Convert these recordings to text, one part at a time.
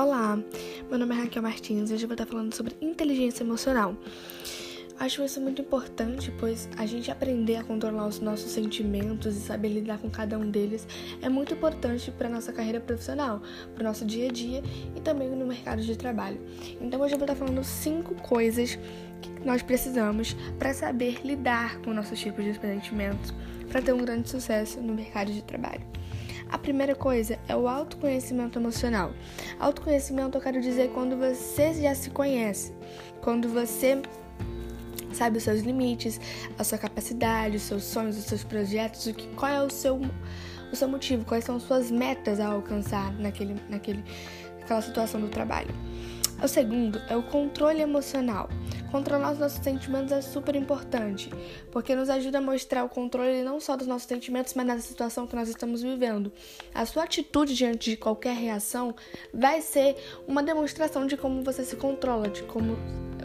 Olá, meu nome é Raquel Martins e hoje eu vou estar falando sobre inteligência emocional. Acho isso muito importante, pois a gente aprender a controlar os nossos sentimentos e saber lidar com cada um deles é muito importante para nossa carreira profissional, para o nosso dia a dia e também no mercado de trabalho. Então hoje eu vou estar falando cinco coisas que nós precisamos para saber lidar com nossos tipos de sentimentos para ter um grande sucesso no mercado de trabalho. A primeira coisa é o autoconhecimento emocional. Autoconhecimento eu quero dizer quando você já se conhece, quando você sabe os seus limites, a sua capacidade, os seus sonhos, os seus projetos, o que, qual é o seu, o seu motivo, quais são as suas metas a alcançar naquele, naquele, naquela situação do trabalho. O segundo é o controle emocional. Controlar os nossos sentimentos é super importante, porque nos ajuda a mostrar o controle não só dos nossos sentimentos, mas da situação que nós estamos vivendo. A sua atitude diante de qualquer reação vai ser uma demonstração de como você se controla, de como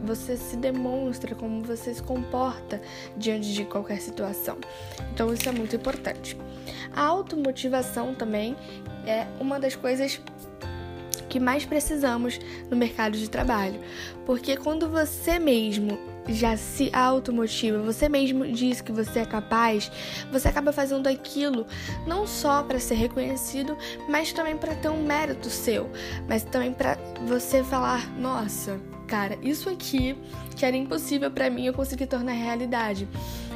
você se demonstra, como você se comporta diante de qualquer situação. Então isso é muito importante. A automotivação também é uma das coisas que mais precisamos no mercado de trabalho. Porque quando você mesmo já se automotiva, você mesmo diz que você é capaz, você acaba fazendo aquilo não só para ser reconhecido, mas também para ter um mérito seu, mas também para você falar, nossa, cara, isso aqui que era impossível para mim eu consegui tornar realidade.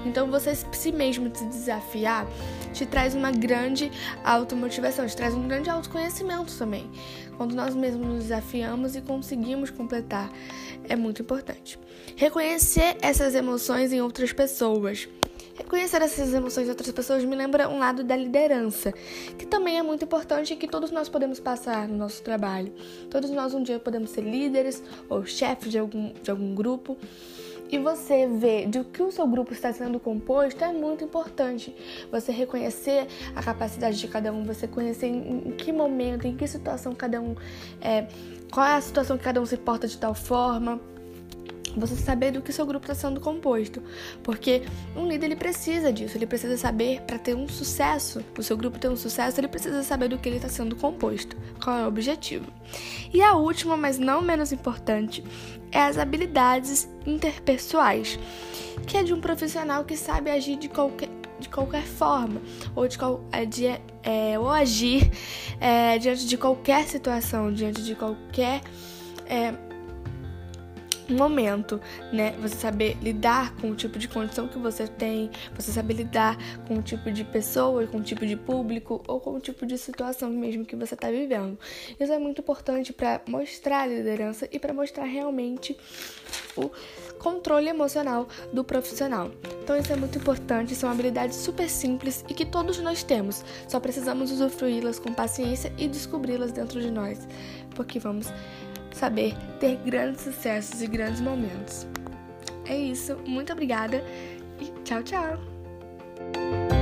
Então você si mesmo se desafiar te traz uma grande automotivação, te traz um grande autoconhecimento também. Quando nós mesmos nos desafiamos e conseguimos completar, é muito importante. Reconhecer essas emoções em outras pessoas. Reconhecer essas emoções em outras pessoas me lembra um lado da liderança, que também é muito importante e que todos nós podemos passar no nosso trabalho. Todos nós um dia podemos ser líderes ou chefes de algum, de algum grupo e você ver de que o seu grupo está sendo composto é muito importante. Você reconhecer a capacidade de cada um, você conhecer em, que momento, em que situação cada um é, qual é a situação que cada um se porta de tal forma você saber do que seu grupo está sendo composto, porque um líder ele precisa disso, ele precisa saber para ter um sucesso, o seu grupo ter um sucesso, ele precisa saber do que ele está sendo composto, qual é o objetivo. E a última, mas não menos importante, é as habilidades interpessoais, que é de um profissional que sabe agir de qualquer de qualquer forma ou de, é, de é, ou agir é, diante de qualquer situação, diante de qualquer é, momento, né? Você saber lidar com o tipo de condição que você tem, você saber lidar com o tipo de pessoa, com o tipo de público ou com o tipo de situação mesmo que você está vivendo. Isso é muito importante para mostrar a liderança e para mostrar realmente o controle emocional do profissional. Então isso é muito importante, são habilidades super simples e que todos nós temos. Só precisamos usufruí-las com paciência e descobri-las dentro de nós, porque vamos saber ter grandes sucessos e grandes momentos. É isso, muito obrigada e tchau, tchau!